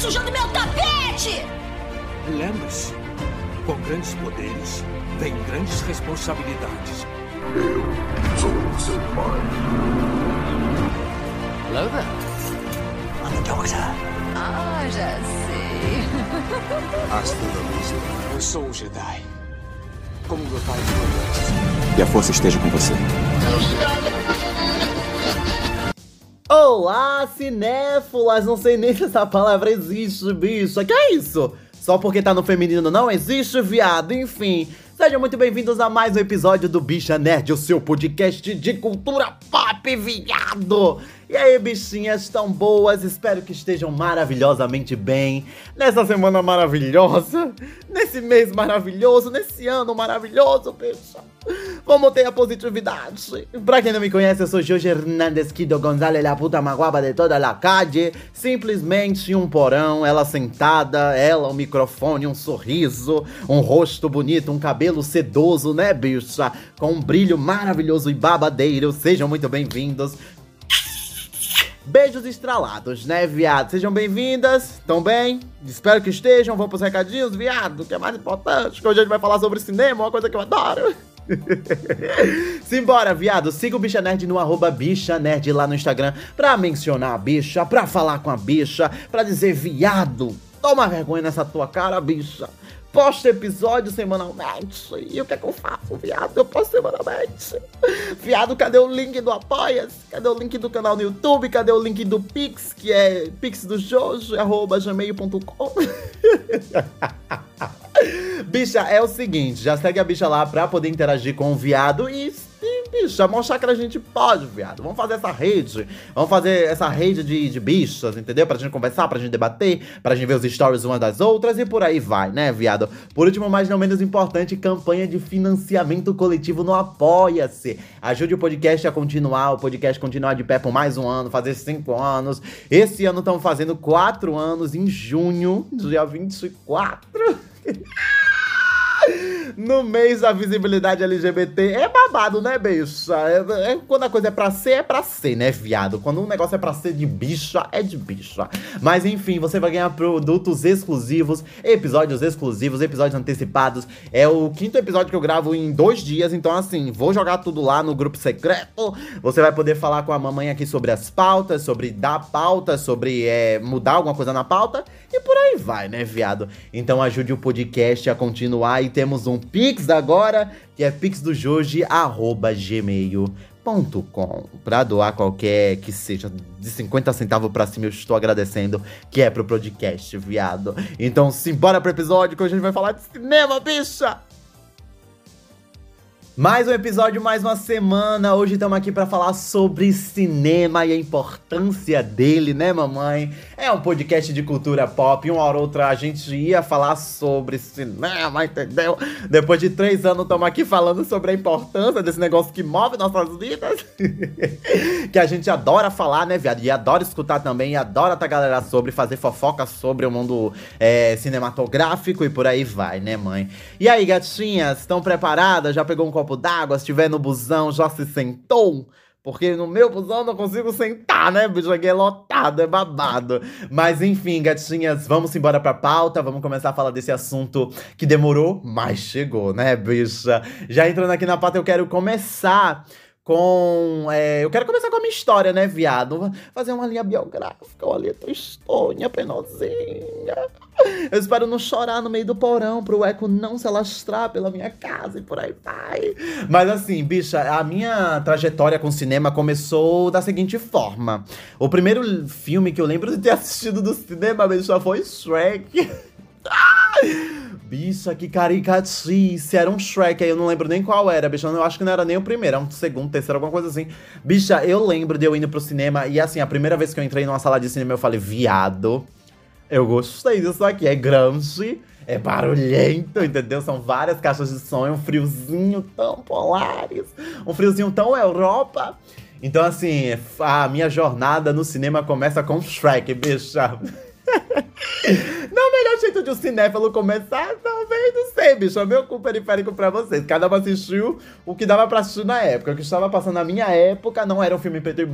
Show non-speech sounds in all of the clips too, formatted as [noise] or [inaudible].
sujando meu tapete! Lembre-se, com grandes poderes, vem grandes responsabilidades. Eu sou seu pai. Hello there. I'm the doctor. Ah, já sei. Hasta la vista. Eu sou um Jedi. Como meu pai foi Que a força esteja com você. Olá, cinéfilas! Não sei nem [laughs] se essa palavra existe, bicho. Que é isso? Só porque tá no feminino não existe, viado. Enfim, sejam muito bem-vindos a mais um episódio do Bicha Nerd, o seu podcast de cultura pop, viado! E aí, bichinhas, tão boas? Espero que estejam maravilhosamente bem nessa semana maravilhosa, nesse mês maravilhoso, nesse ano maravilhoso, bicha. Vamos ter a positividade. Pra quem não me conhece, eu sou Jorge Hernandes Kido Gonzalez, la puta maguaba de toda la calle. Simplesmente um porão, ela sentada, ela, um microfone, um sorriso, um rosto bonito, um cabelo sedoso, né, bicha? Com um brilho maravilhoso e babadeiro. Sejam muito bem-vindos. Beijos estralados, né, viado? Sejam bem-vindas, tão bem? Espero que estejam. Vamos pros recadinhos, viado, que é mais importante, que hoje a gente vai falar sobre cinema, uma coisa que eu adoro. [laughs] Simbora, viado. Siga o Bicha Nerd no arroba Bicha Nerd lá no Instagram pra mencionar a bicha, pra falar com a bicha, pra dizer viado. Toma vergonha nessa tua cara, bicha. Posta episódio semanalmente. E o que é que eu faço, viado? Eu posto semanalmente. Viado, cadê o link do Apoia-se? Cadê o link do canal no YouTube? Cadê o link do Pix, que é pix do Jojo, arroba gmail.com. [laughs] Bicha, é o seguinte, já segue a bicha lá pra poder interagir com o viado e, e bicha, mostrar que a gente pode, viado. Vamos fazer essa rede, vamos fazer essa rede de, de bichas, entendeu? Pra gente conversar, pra gente debater, pra gente ver os stories uma das outras e por aí vai, né, viado? Por último, mas não menos importante, campanha de financiamento coletivo no Apoia-se. Ajude o podcast a continuar, o podcast continuar de pé por mais um ano, fazer cinco anos. Esse ano estamos fazendo quatro anos em junho, dia 24. [laughs] No mês da visibilidade LGBT é babado, né, bicha? É, é- quando a coisa é pra ser, é pra ser, né, viado? Quando um negócio é pra ser de bicha, é de bicha. Mas enfim, você vai ganhar produtos exclusivos, episódios exclusivos, episódios antecipados. É o quinto episódio que eu gravo em dois dias, então assim, vou jogar tudo lá no grupo secreto. Você vai poder falar com a mamãe aqui sobre as pautas, sobre dar pauta, sobre é, mudar alguma coisa na pauta. E por aí vai, né, viado? Então ajude o podcast a continuar e temos um Pix agora, que é pixdojoji.gmail.com Pra doar qualquer que seja de 50 centavos pra cima, eu estou agradecendo, que é pro podcast, viado. Então simbora pro episódio que hoje a gente vai falar de cinema, bicha! Mais um episódio, mais uma semana. Hoje estamos aqui para falar sobre cinema e a importância dele, né, mamãe? É um podcast de cultura pop. Uma hora ou outra a gente ia falar sobre cinema, entendeu? Depois de três anos, estamos aqui falando sobre a importância desse negócio que move nossas vidas. [laughs] que a gente adora falar, né, viado? E adora escutar também. E adora tá galera sobre, fazer fofoca sobre o mundo é, cinematográfico e por aí vai, né, mãe? E aí, gatinhas, estão preparadas? Já pegou um copo d'água? Se estiver no busão, já se sentou? Porque no meu busão eu não consigo sentar, né, bicho? Aqui é lotado, é babado. Mas enfim, gatinhas, vamos embora pra pauta. Vamos começar a falar desse assunto que demorou, mas chegou, né, bicha? Já entrando aqui na pauta, eu quero começar com. é, eu quero começar com a minha história, né, viado? Fazer uma linha biográfica, uma linha tristonha, penosinha. Eu espero não chorar no meio do porão pro eco não se alastrar pela minha casa e por aí vai. Mas assim, bicha, a minha trajetória com cinema começou da seguinte forma. O primeiro filme que eu lembro de ter assistido do cinema, bicha, foi Shrek. Bicha, que caricatice. Era um Shrek aí, eu não lembro nem qual era, bicha. Eu acho que não era nem o primeiro, era um segundo, terceiro, alguma coisa assim. Bicha, eu lembro de eu indo pro cinema e assim, a primeira vez que eu entrei numa sala de cinema, eu falei, viado, eu gostei disso aqui. É grande, é barulhento, entendeu? São várias caixas de som, é um friozinho tão Polaris, um friozinho tão Europa. Então, assim, a minha jornada no cinema começa com Shrek, bicha. [laughs] Não o melhor jeito de um cinéfilo começar? Talvez, não sei, bicho. É meu cu periférico pra vocês. Cada um assistiu o que dava pra assistir na época. O que estava passando na minha época não era um filme preto e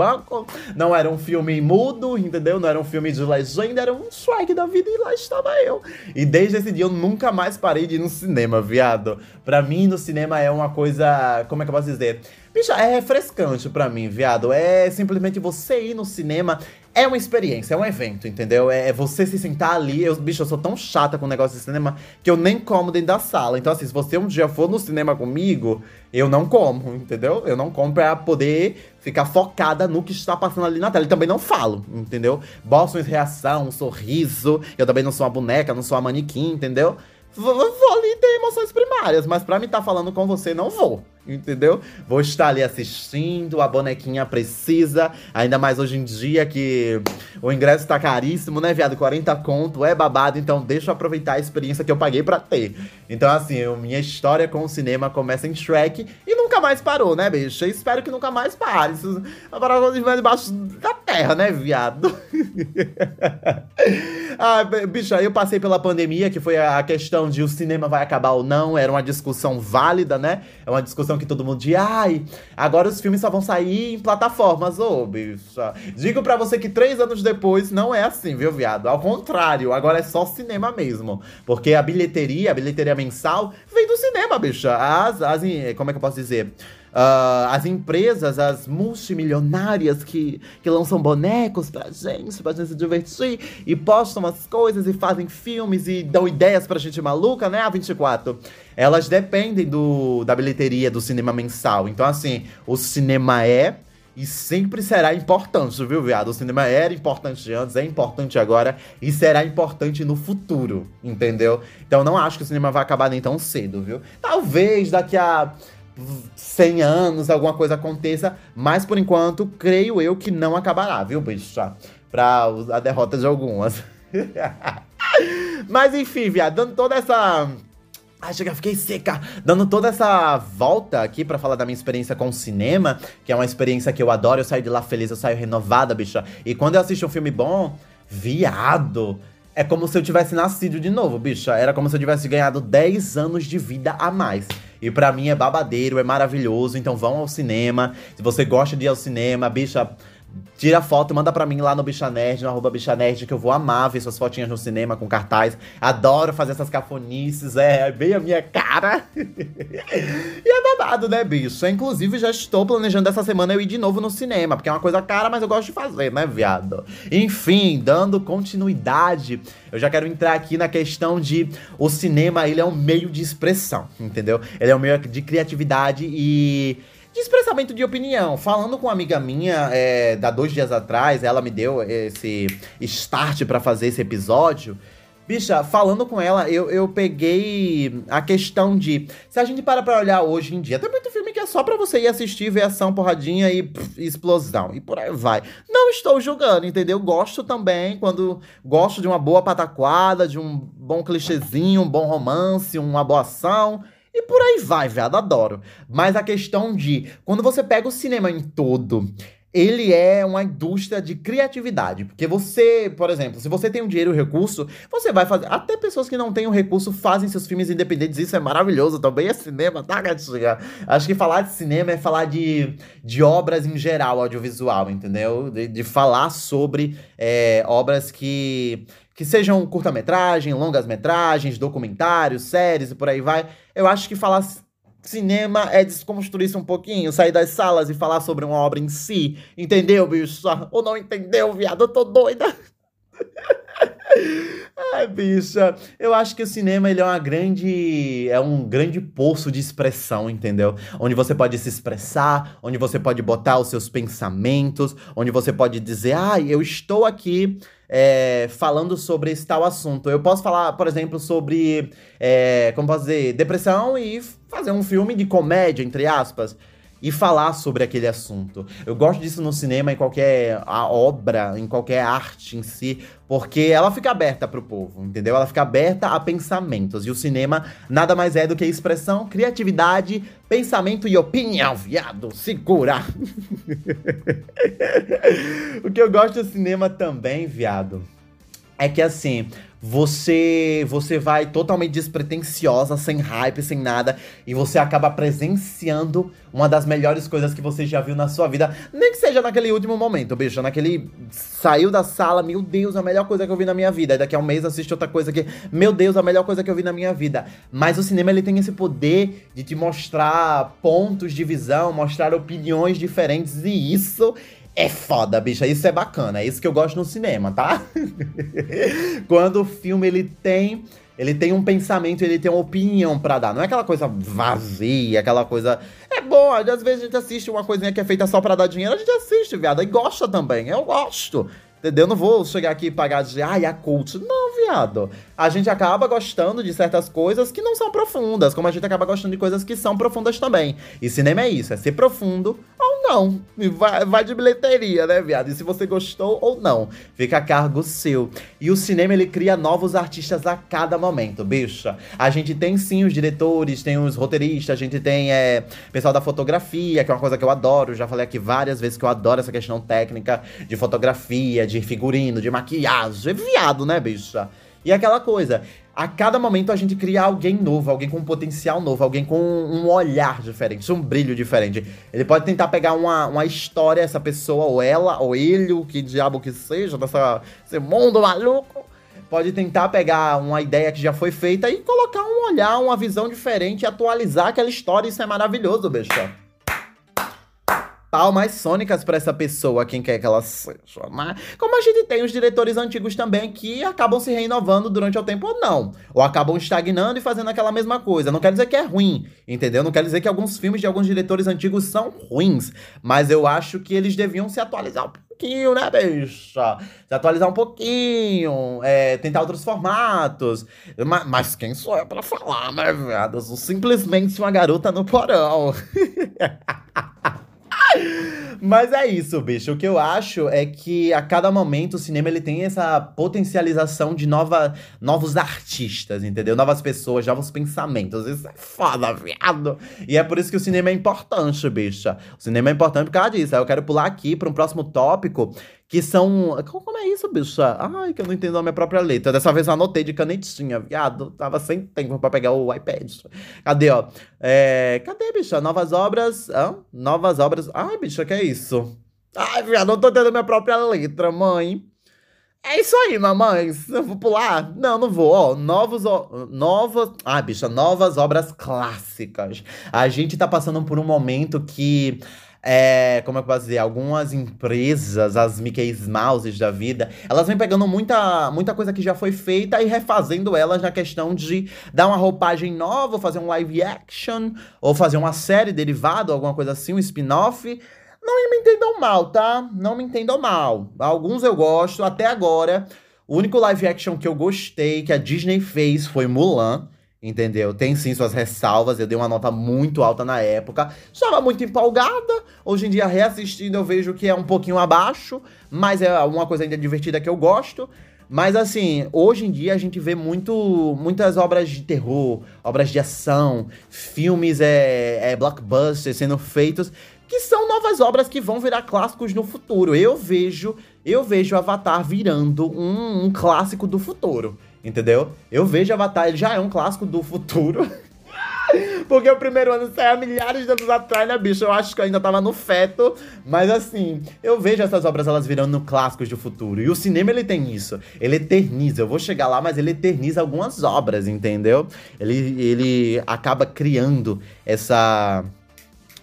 não era um filme mudo, entendeu? Não era um filme de legenda, era um swag da vida e lá estava eu. E desde esse dia eu nunca mais parei de ir no cinema, viado. Pra mim, no cinema é uma coisa. Como é que eu posso dizer? Bicho, é refrescante pra mim, viado. É simplesmente você ir no cinema. É uma experiência, é um evento, entendeu? É você se sentar ali. Eu, bicho, eu sou tão chata com o negócio de cinema que eu nem como dentro da sala. Então, assim, se você um dia for no cinema comigo, eu não como, entendeu? Eu não como pra poder ficar focada no que está passando ali na tela. E também não falo, entendeu? Boston reação, um sorriso. Eu também não sou uma boneca, não sou uma manequim, entendeu? Vou, vou ali ter emoções primárias, mas pra me estar tá falando com você, não vou entendeu? Vou estar ali assistindo, a bonequinha precisa, ainda mais hoje em dia que o ingresso tá caríssimo, né, viado? 40 conto, é babado, então deixa eu aproveitar a experiência que eu paguei pra ter. Então, assim, minha história com o cinema começa em Shrek e nunca mais parou, né, bicho? Eu espero que nunca mais pare. Isso é para debaixo da terra, né, viado? [laughs] ah, bicho, eu passei pela pandemia, que foi a questão de o cinema vai acabar ou não, era uma discussão válida, né? É uma discussão que todo mundo diz, ai, agora os filmes só vão sair em plataformas, ô, bicho. Digo para você que três anos depois não é assim, viu, viado? Ao contrário, agora é só cinema mesmo. Porque a bilheteria, a bilheteria mensal, vem do cinema, bicho. As, as, como é que eu posso dizer? Uh, as empresas, as multimilionárias que, que lançam bonecos pra gente, pra gente se divertir, e postam as coisas e fazem filmes e dão ideias pra gente maluca, né? A 24. Elas dependem do, da bilheteria do cinema mensal. Então, assim, o cinema é e sempre será importante, viu, viado? O cinema era importante antes, é importante agora e será importante no futuro, entendeu? Então não acho que o cinema vai acabar nem tão cedo, viu? Talvez daqui a 100 anos alguma coisa aconteça, mas por enquanto, creio eu que não acabará, viu, bicha? Pra a derrota de algumas. [laughs] mas enfim, viado, dando toda essa. Ai, chega, fiquei seca. Dando toda essa volta aqui para falar da minha experiência com o cinema, que é uma experiência que eu adoro, eu saio de lá feliz, eu saio renovada, bicha. E quando eu assisto um filme bom, viado, é como se eu tivesse nascido de novo, bicha. Era como se eu tivesse ganhado 10 anos de vida a mais. E para mim é babadeiro, é maravilhoso. Então vão ao cinema. Se você gosta de ir ao cinema, bicha, Tira foto, manda pra mim lá no Bicha Nerd, no arroba Bicha Nerd, que eu vou amar ver suas fotinhas no cinema com cartaz. Adoro fazer essas cafonices, é bem a minha cara. [laughs] e é babado, né, bicho? Inclusive, já estou planejando essa semana eu ir de novo no cinema, porque é uma coisa cara, mas eu gosto de fazer, né, viado? Enfim, dando continuidade, eu já quero entrar aqui na questão de o cinema, ele é um meio de expressão, entendeu? Ele é um meio de criatividade e de expressamento de opinião. Falando com uma amiga minha, é, da dois dias atrás, ela me deu esse start para fazer esse episódio. Bicha, falando com ela, eu, eu peguei a questão de. Se a gente para pra olhar hoje em dia, tem muito filme que é só pra você ir assistir, ver ação, porradinha e pff, explosão. E por aí vai. Não estou julgando, entendeu? Gosto também quando gosto de uma boa pataquada, de um bom clichêzinho, um bom romance, uma boa ação. E por aí vai, viado, adoro. Mas a questão de quando você pega o cinema em todo, ele é uma indústria de criatividade. Porque você, por exemplo, se você tem um dinheiro e recurso, você vai fazer. Até pessoas que não têm o recurso fazem seus filmes independentes. Isso é maravilhoso também. É cinema, tá, gatinha? Acho que falar de cinema é falar de, de obras em geral, audiovisual, entendeu? De, de falar sobre é, obras que que sejam curta-metragem, longas-metragens, documentários, séries e por aí vai. Eu acho que falar cinema é desconstruir-se um pouquinho, sair das salas e falar sobre uma obra em si. Entendeu, bicho? Ou não entendeu, viado? Eu tô doida. [laughs] Ai, bicha, eu acho que o cinema ele é uma grande é um grande poço de expressão, entendeu? Onde você pode se expressar, onde você pode botar os seus pensamentos, onde você pode dizer, ah, eu estou aqui é, falando sobre esse tal assunto. Eu posso falar, por exemplo, sobre, é, como posso dizer, depressão e fazer um filme de comédia, entre aspas e falar sobre aquele assunto. Eu gosto disso no cinema, em qualquer obra, em qualquer arte em si, porque ela fica aberta para o povo, entendeu? Ela fica aberta a pensamentos. E o cinema nada mais é do que expressão, criatividade, pensamento e opinião, viado. Segura! [laughs] o que eu gosto do cinema também, viado, é que assim, você você vai totalmente despretensiosa, sem hype, sem nada, e você acaba presenciando uma das melhores coisas que você já viu na sua vida. Nem que seja naquele último momento, bicho, naquele saiu da sala, meu Deus, a melhor coisa que eu vi na minha vida. E daqui a um mês assiste outra coisa que, meu Deus, a melhor coisa que eu vi na minha vida. Mas o cinema ele tem esse poder de te mostrar pontos de visão, mostrar opiniões diferentes, e isso é foda, bicha. Isso é bacana. É isso que eu gosto no cinema, tá? [laughs] Quando o filme ele tem. Ele tem um pensamento, ele tem uma opinião para dar. Não é aquela coisa vazia, aquela coisa. É bom, às vezes a gente assiste uma coisinha que é feita só pra dar dinheiro, a gente assiste, viado, e gosta também. Eu gosto. Entendeu? Eu não vou chegar aqui e pagar de, ai, a cult. Não, viado. A gente acaba gostando de certas coisas que não são profundas, como a gente acaba gostando de coisas que são profundas também. E cinema é isso, é ser profundo ou não. Vai, vai de bilheteria, né, viado? E se você gostou ou não, fica a cargo seu. E o cinema, ele cria novos artistas a cada momento, bicha. A gente tem sim os diretores, tem os roteiristas, a gente tem é, pessoal da fotografia, que é uma coisa que eu adoro. Já falei aqui várias vezes que eu adoro essa questão técnica de fotografia, de figurino, de maquiagem. É viado, né, bicha? E aquela coisa, a cada momento a gente cria alguém novo, alguém com um potencial novo, alguém com um olhar diferente, um brilho diferente. Ele pode tentar pegar uma, uma história, essa pessoa, ou ela, ou ele, o que diabo que seja, desse mundo maluco. Pode tentar pegar uma ideia que já foi feita e colocar um olhar, uma visão diferente atualizar aquela história. Isso é maravilhoso, bicha palmas sônicas para essa pessoa, quem quer que ela seja. Né? Como a gente tem os diretores antigos também que acabam se renovando durante o tempo ou não. Ou acabam estagnando e fazendo aquela mesma coisa. Não quer dizer que é ruim, entendeu? Não quer dizer que alguns filmes de alguns diretores antigos são ruins. Mas eu acho que eles deviam se atualizar um pouquinho, né, bicha? Se atualizar um pouquinho, é, tentar outros formatos. Mas, mas, quem sou eu pra falar, né, viado? Eu sou simplesmente uma garota no porão. [laughs] Mas é isso, bicho. O que eu acho é que a cada momento o cinema ele tem essa potencialização de nova, novos artistas, entendeu? Novas pessoas, novos pensamentos. Isso é foda, viado. E é por isso que o cinema é importante, bicha. O cinema é importante por causa disso. Aí eu quero pular aqui para um próximo tópico, que são. Como é isso, bicha? Ai, que eu não entendo a minha própria letra. Dessa vez eu anotei de canetinha, viado. Tava sem tempo pra pegar o iPad. Cadê, ó? É... Cadê, bicha? Novas obras. Hã? Novas obras. Ai, bicha, que é isso? Ai, viado, não tô entendendo a minha própria letra, mãe. É isso aí, mamãe. Eu vou pular? Não, não vou. Ó, novos, novas. Ah, bicha, novas obras clássicas. A gente tá passando por um momento que é, como é que eu posso dizer, algumas empresas, as Mickey Mouses da vida, elas vêm pegando muita, muita coisa que já foi feita e refazendo elas na questão de dar uma roupagem nova, fazer um live action, ou fazer uma série derivada, alguma coisa assim, um spin-off. Não me entendam mal, tá? Não me entendam mal. Alguns eu gosto, até agora. O único live action que eu gostei que a Disney fez foi Mulan. Entendeu? Tem sim suas ressalvas, eu dei uma nota muito alta na época. Estava muito empolgada. Hoje em dia, reassistindo, eu vejo que é um pouquinho abaixo, mas é uma coisa ainda divertida que eu gosto. Mas assim, hoje em dia a gente vê muito, muitas obras de terror, obras de ação, filmes é, é blockbusters sendo feitos que são novas obras que vão virar clássicos no futuro. Eu vejo, eu vejo Avatar virando um, um clássico do futuro. Entendeu? Eu vejo Avatar, ele já é um clássico do futuro. [laughs] Porque o primeiro ano saiu milhares de anos atrás, né, bicho? Eu acho que eu ainda tava no feto. Mas assim, eu vejo essas obras elas virando clássicos do futuro. E o cinema, ele tem isso. Ele eterniza. Eu vou chegar lá, mas ele eterniza algumas obras, entendeu? Ele, ele acaba criando essa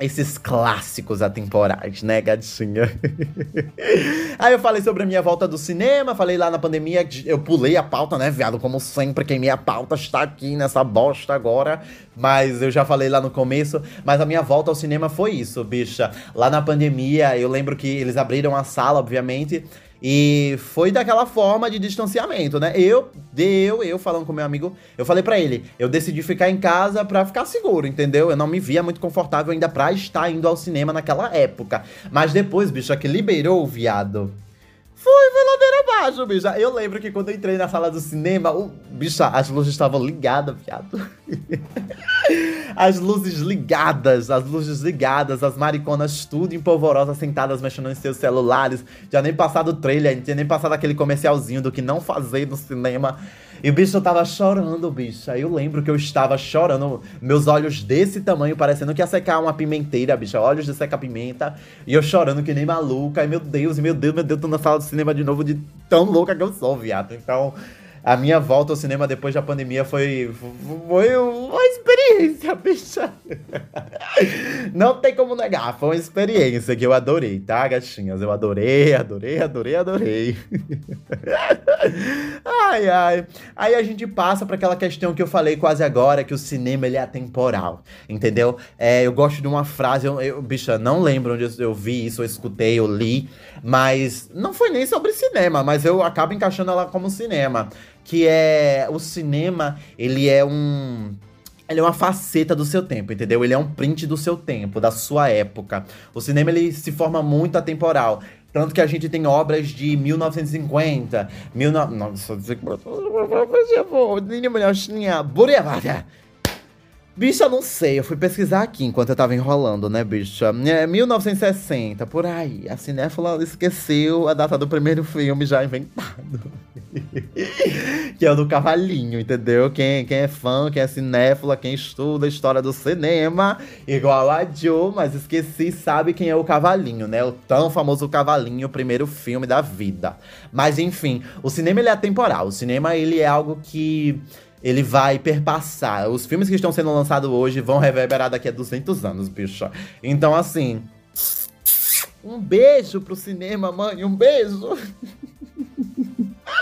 esses clássicos atemporais, né, gatinha? [laughs] Aí eu falei sobre a minha volta do cinema, falei lá na pandemia, eu pulei a pauta, né, viado? Como sempre, quem minha pauta está aqui nessa bosta agora. Mas eu já falei lá no começo, mas a minha volta ao cinema foi isso, bicha. Lá na pandemia, eu lembro que eles abriram a sala, obviamente. E foi daquela forma de distanciamento, né? Eu, eu, eu falando com meu amigo, eu falei para ele, eu decidi ficar em casa para ficar seguro, entendeu? Eu não me via muito confortável ainda pra estar indo ao cinema naquela época. Mas depois, bicho, é que liberou o viado. Foi, foi ladeira abaixo, bicho. Eu lembro que quando eu entrei na sala do cinema, o, bicho, as luzes estavam ligadas, viado. [laughs] as luzes ligadas, as luzes ligadas, as mariconas tudo empolvorosas, sentadas mexendo em seus celulares. Já nem passado o trailer, tinha nem passado aquele comercialzinho do que não fazer no cinema. E bicho, eu tava chorando, bicho. Aí eu lembro que eu estava chorando, meus olhos desse tamanho, parecendo que ia secar uma pimenteira, bicho. Olhos de secar pimenta. E eu chorando que nem maluca. Ai, meu Deus, meu Deus, meu Deus, tô na sala do cinema de novo de tão louca que eu sou, viado. Então, a minha volta ao cinema depois da pandemia foi, foi uma experiência, bicha. Não tem como negar, foi uma experiência que eu adorei, tá, gatinhas? Eu adorei, adorei, adorei, adorei. Ai, ai. Aí a gente passa para aquela questão que eu falei quase agora, que o cinema ele é atemporal, entendeu? É, eu gosto de uma frase, eu, eu, bicha, não lembro onde eu vi isso, eu escutei, eu li, mas não foi nem sobre cinema, mas eu acabo encaixando ela como cinema que é o cinema, ele é um ele é uma faceta do seu tempo, entendeu? Ele é um print do seu tempo, da sua época. O cinema ele se forma muito atemporal. Tanto que a gente tem obras de 1950, mil no... Nossa, Bicha, não sei, eu fui pesquisar aqui enquanto eu tava enrolando, né, bicha? É 1960, por aí. A cinéfila esqueceu a data do primeiro filme já inventado. [laughs] que é o do cavalinho, entendeu? Quem, quem é fã, quem é cinéfila, quem estuda a história do cinema, igual a Joe, mas esqueci, sabe quem é o cavalinho, né? O tão famoso cavalinho, o primeiro filme da vida. Mas enfim, o cinema ele é atemporal. O cinema ele é algo que ele vai perpassar. Os filmes que estão sendo lançados hoje vão reverberar daqui a 200 anos, bicho. Então, assim. Um beijo pro cinema, mãe. Um beijo. [laughs]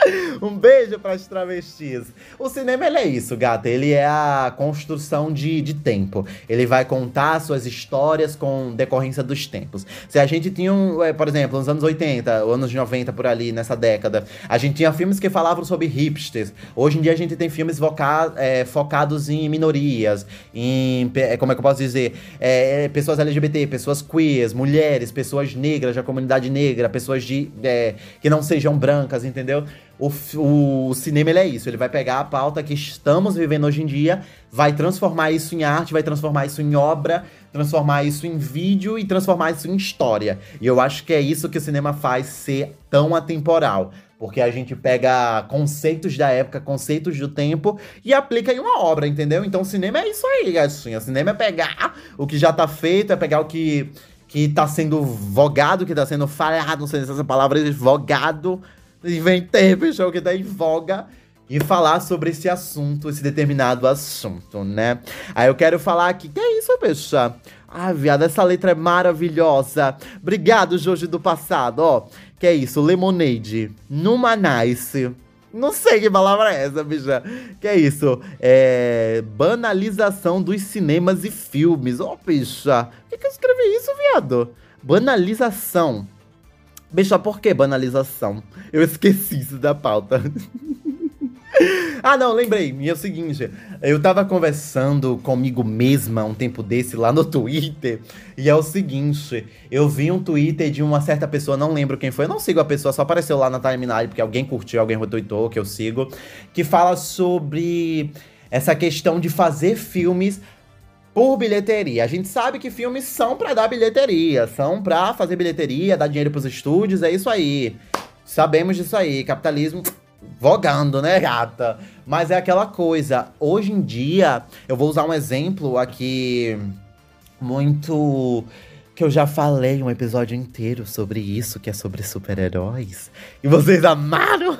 [laughs] um beijo para as travestis. O cinema ele é isso, gata. Ele é a construção de, de tempo. Ele vai contar suas histórias com decorrência dos tempos. Se a gente tinha, um, é, por exemplo, nos anos 80, anos 90 por ali, nessa década, a gente tinha filmes que falavam sobre hipsters. Hoje em dia a gente tem filmes é, focados em minorias, em, é, como é que eu posso dizer, é, é pessoas LGBT, pessoas queers, mulheres, pessoas negras da comunidade negra, pessoas de, que não sejam brancas, entendeu? O, o, cinema é isso, ele vai pegar a pauta que estamos vivendo hoje em dia, vai transformar isso em arte, vai transformar isso em obra, transformar isso em vídeo e transformar isso em história. E eu acho que é isso que o cinema faz ser tão atemporal. Porque a gente pega conceitos da época, conceitos do tempo e aplica em uma obra, entendeu? Então o cinema é isso aí, gatinha. O cinema é pegar o que já tá feito, é pegar o que, que tá sendo vogado, que tá sendo falhado, não sei se essa palavra é vogado, inventei, bicho, que tá em voga e falar sobre esse assunto, esse determinado assunto, né? Aí eu quero falar aqui, que é isso, bicho? Ah, viado, essa letra é maravilhosa. Obrigado, Jorge do passado, ó. Que é isso, Lemonade, Numa Nice. Não sei que palavra é essa, bicha. Que é isso? É. Banalização dos cinemas e filmes. Ó, oh, bicha. Por que, que eu escrevi isso, viado? Banalização. Bicha, por que banalização? Eu esqueci isso da pauta. [laughs] ah, não, lembrei. E é o seguinte, eu tava conversando comigo mesma um tempo desse lá no [laughs] Twitter. E é o seguinte, eu vi um Twitter de uma certa pessoa, não lembro quem foi, eu não sigo a pessoa, só apareceu lá na timeline porque alguém curtiu, alguém retweetou, que eu sigo, que fala sobre essa questão de fazer filmes por bilheteria. A gente sabe que filmes são para dar bilheteria, são para fazer bilheteria, dar dinheiro pros estúdios, é isso aí. Sabemos disso aí, capitalismo vogando, né, gata? Mas é aquela coisa, hoje em dia, eu vou usar um exemplo aqui muito que eu já falei um episódio inteiro sobre isso, que é sobre super-heróis. E vocês amaram?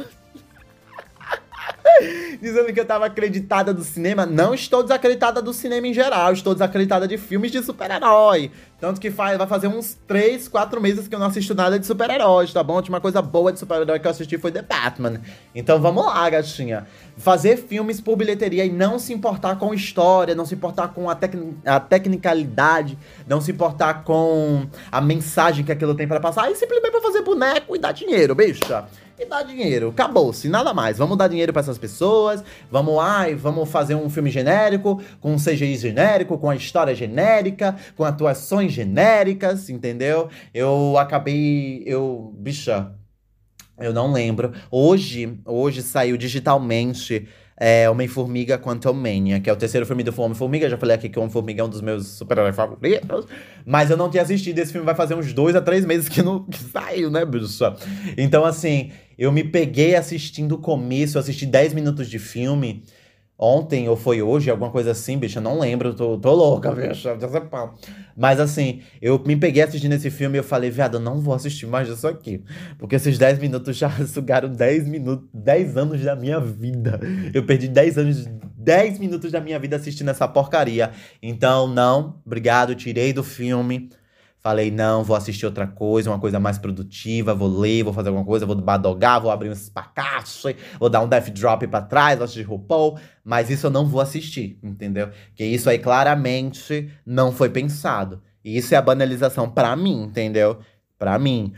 Dizendo que eu tava acreditada do cinema. Não estou desacreditada do cinema em geral, estou desacreditada de filmes de super-herói. Tanto que faz, vai fazer uns 3, 4 meses que eu não assisto nada de super-heróis, tá bom? A última coisa boa de super-herói que eu assisti foi The Batman. Então vamos lá, gatinha. Fazer filmes por bilheteria e não se importar com história, não se importar com a, tec a tecnicalidade, não se importar com a mensagem que aquilo tem para passar, e simplesmente pra fazer boneco e dar dinheiro, bicha e dá dinheiro. Acabou-se, nada mais. Vamos dar dinheiro para essas pessoas. Vamos lá e vamos fazer um filme genérico, com um CGI genérico, com a história genérica, com atuações genéricas, entendeu? Eu acabei. Eu. Bicha. Eu não lembro. Hoje, hoje saiu digitalmente é Homem-Formiga Quantum Mania, que é o terceiro filme do Homem-Formiga. Já falei aqui que o Homem-Formiga é um dos meus super-heróis favoritos. Mas eu não tinha assistido. Esse filme vai fazer uns dois a três meses que, não, que saiu, né, bicho? Então, assim, eu me peguei assistindo o começo, assisti 10 minutos de filme ontem ou foi hoje, alguma coisa assim, bicho, eu não lembro, tô, tô louca, [laughs] bicho, mas assim, eu me peguei assistindo esse filme e eu falei, viado, eu não vou assistir mais isso aqui, porque esses 10 minutos já [laughs] sugaram 10 minutos, 10 anos da minha vida, eu perdi 10 anos, 10 minutos da minha vida assistindo essa porcaria, então não, obrigado, tirei do filme, Falei, não, vou assistir outra coisa, uma coisa mais produtiva, vou ler, vou fazer alguma coisa, vou badogar, vou abrir um espacaço, vou dar um death drop pra trás, vou assistir RuPaul, mas isso eu não vou assistir, entendeu? Que isso aí claramente não foi pensado. E isso é a banalização para mim, entendeu? Para mim.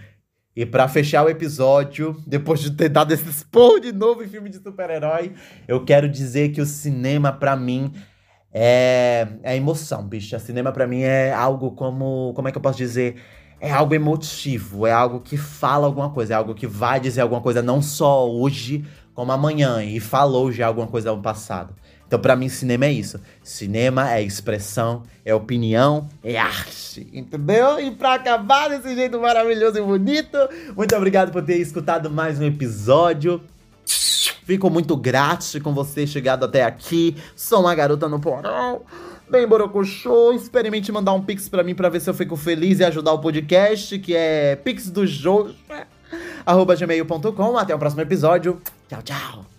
E para fechar o episódio, depois de ter dado esse expor de novo em filme de super-herói, eu quero dizer que o cinema para mim é, é emoção, bicho. Cinema para mim é algo como. Como é que eu posso dizer? É algo emotivo, é algo que fala alguma coisa, é algo que vai dizer alguma coisa não só hoje, como amanhã, e falou já alguma coisa no passado. Então, para mim, cinema é isso. Cinema é expressão, é opinião, é arte. Entendeu? E pra acabar desse jeito maravilhoso e bonito, muito obrigado por ter escutado mais um episódio. Fico muito grato com você chegado até aqui. Sou uma garota no porão. Bem, Borocochô, experimente mandar um pix pra mim pra ver se eu fico feliz e ajudar o podcast, que é pixdojojo, arroba gmail.com. Até o próximo episódio. Tchau, tchau.